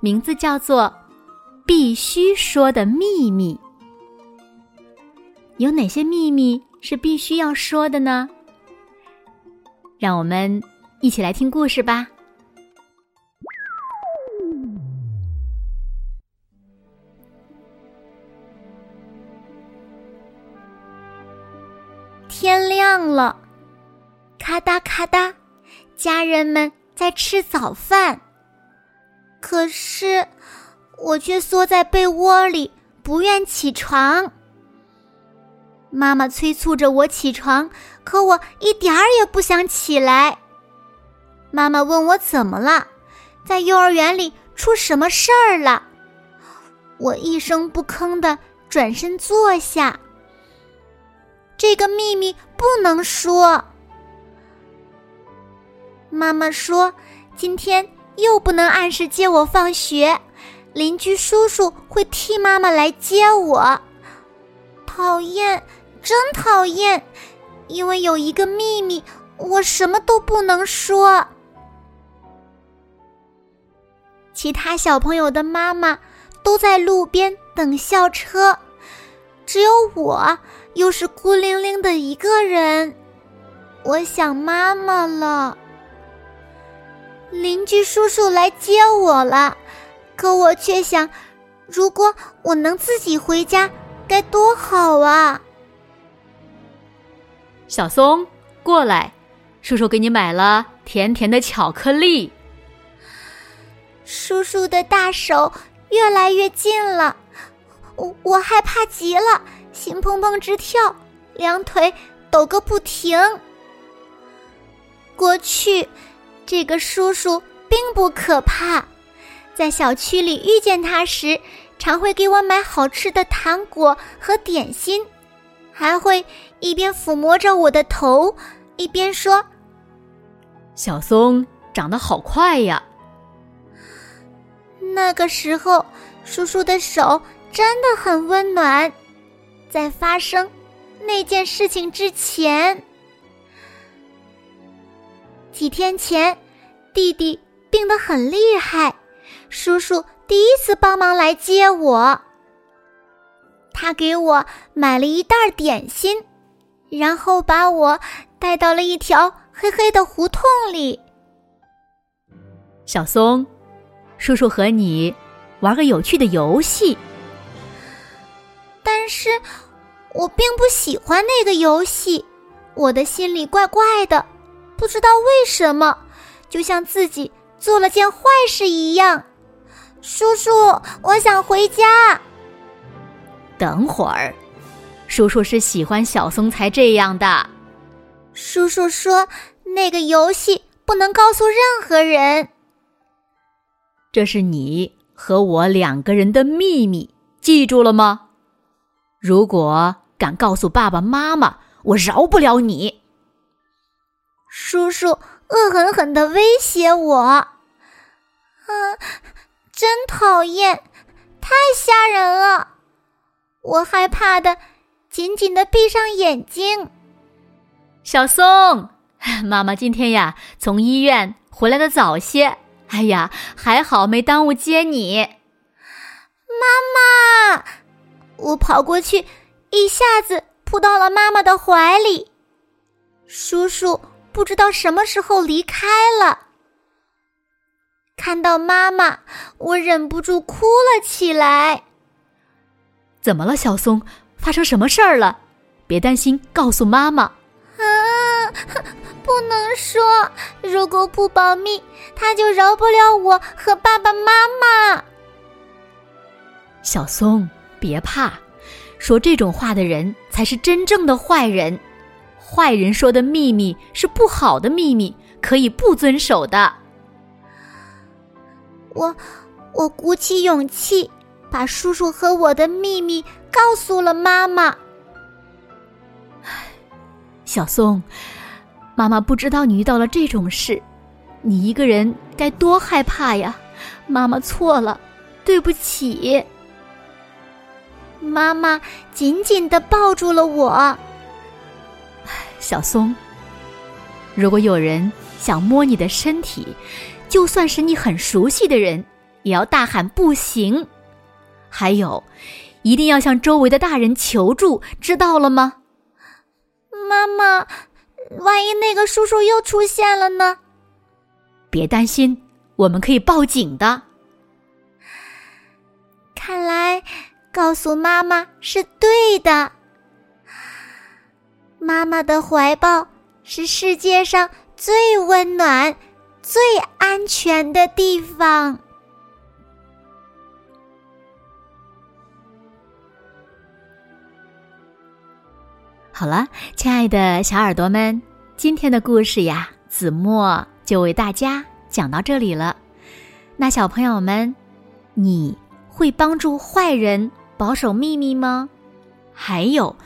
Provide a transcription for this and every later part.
名字叫做《必须说的秘密》。有哪些秘密是必须要说的呢？让我们一起来听故事吧。天亮了，咔哒咔哒，家人们在吃早饭。可是，我却缩在被窝里，不愿起床。妈妈催促着我起床，可我一点儿也不想起来。妈妈问我怎么了，在幼儿园里出什么事儿了？我一声不吭的转身坐下。这个秘密不能说。妈妈说，今天。又不能按时接我放学，邻居叔叔会替妈妈来接我。讨厌，真讨厌！因为有一个秘密，我什么都不能说。其他小朋友的妈妈都在路边等校车，只有我又是孤零零的一个人。我想妈妈了。邻居叔叔来接我了，可我却想，如果我能自己回家，该多好啊！小松，过来，叔叔给你买了甜甜的巧克力。叔叔的大手越来越近了，我我害怕极了，心砰砰直跳，两腿抖个不停。过去。这个叔叔并不可怕，在小区里遇见他时，常会给我买好吃的糖果和点心，还会一边抚摸着我的头，一边说：“小松长得好快呀。”那个时候，叔叔的手真的很温暖。在发生那件事情之前。几天前，弟弟病得很厉害，叔叔第一次帮忙来接我。他给我买了一袋点心，然后把我带到了一条黑黑的胡同里。小松，叔叔和你玩个有趣的游戏。但是，我并不喜欢那个游戏，我的心里怪怪的。不知道为什么，就像自己做了件坏事一样。叔叔，我想回家。等会儿，叔叔是喜欢小松才这样的。叔叔说，那个游戏不能告诉任何人。这是你和我两个人的秘密，记住了吗？如果敢告诉爸爸妈妈，我饶不了你。叔叔恶狠狠的威胁我，啊，真讨厌，太吓人了！我害怕的紧紧的闭上眼睛。小松，妈妈今天呀从医院回来的早些，哎呀，还好没耽误接你。妈妈，我跑过去，一下子扑到了妈妈的怀里。叔叔。不知道什么时候离开了。看到妈妈，我忍不住哭了起来。怎么了，小松？发生什么事儿了？别担心，告诉妈妈。啊，不能说，如果不保密，他就饶不了我和爸爸妈妈。小松，别怕，说这种话的人才是真正的坏人。坏人说的秘密是不好的秘密，可以不遵守的。我，我鼓起勇气，把叔叔和我的秘密告诉了妈妈。小松，妈妈不知道你遇到了这种事，你一个人该多害怕呀！妈妈错了，对不起。妈妈紧紧的抱住了我。小松，如果有人想摸你的身体，就算是你很熟悉的人，也要大喊不行。还有，一定要向周围的大人求助，知道了吗？妈妈，万一那个叔叔又出现了呢？别担心，我们可以报警的。看来告诉妈妈是对的。妈妈的怀抱是世界上最温暖、最安全的地方。好了，亲爱的小耳朵们，今天的故事呀，子墨就为大家讲到这里了。那小朋友们，你会帮助坏人保守秘密吗？还有，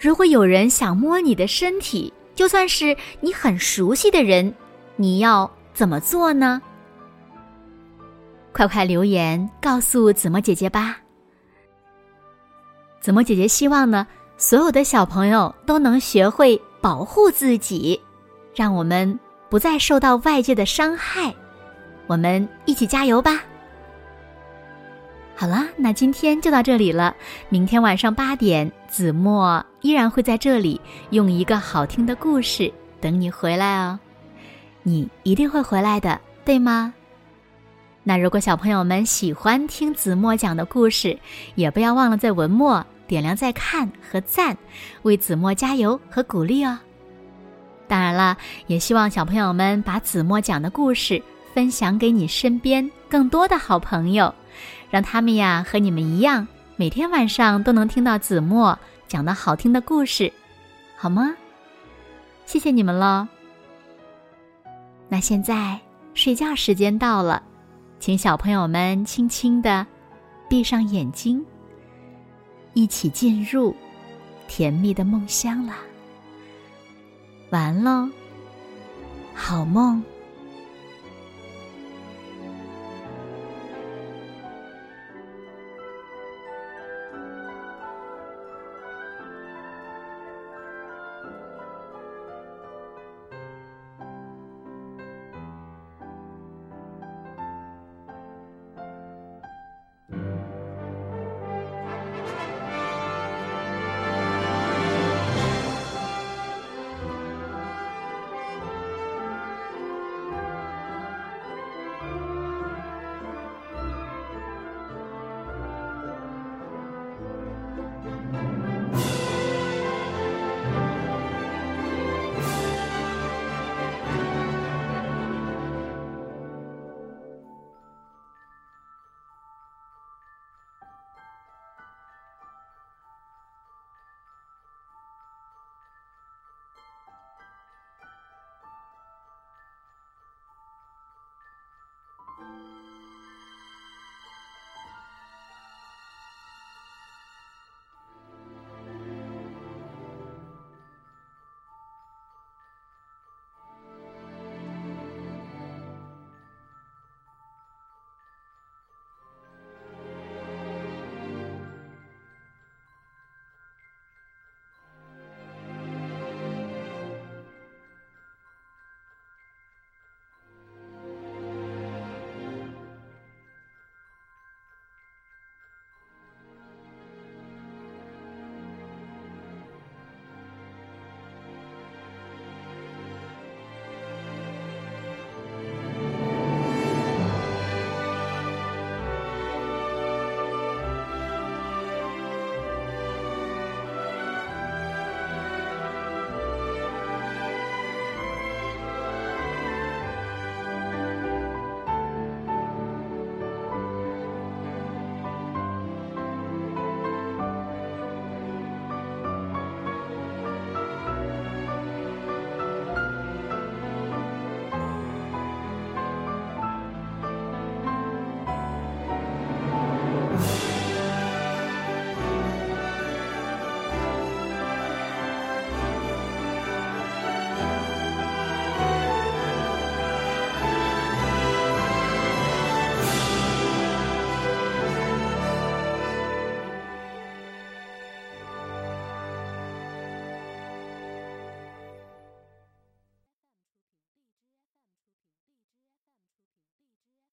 如果有人想摸你的身体，就算是你很熟悉的人，你要怎么做呢？快快留言告诉子墨姐姐吧。子墨姐姐希望呢。所有的小朋友都能学会保护自己，让我们不再受到外界的伤害。我们一起加油吧！好了，那今天就到这里了。明天晚上八点，子墨依然会在这里用一个好听的故事等你回来哦。你一定会回来的，对吗？那如果小朋友们喜欢听子墨讲的故事，也不要忘了在文末。点亮再看和赞，为子墨加油和鼓励哦！当然了，也希望小朋友们把子墨讲的故事分享给你身边更多的好朋友，让他们呀和你们一样，每天晚上都能听到子墨讲的好听的故事，好吗？谢谢你们了！那现在睡觉时间到了，请小朋友们轻轻的闭上眼睛。一起进入甜蜜的梦乡了。完喽，好梦。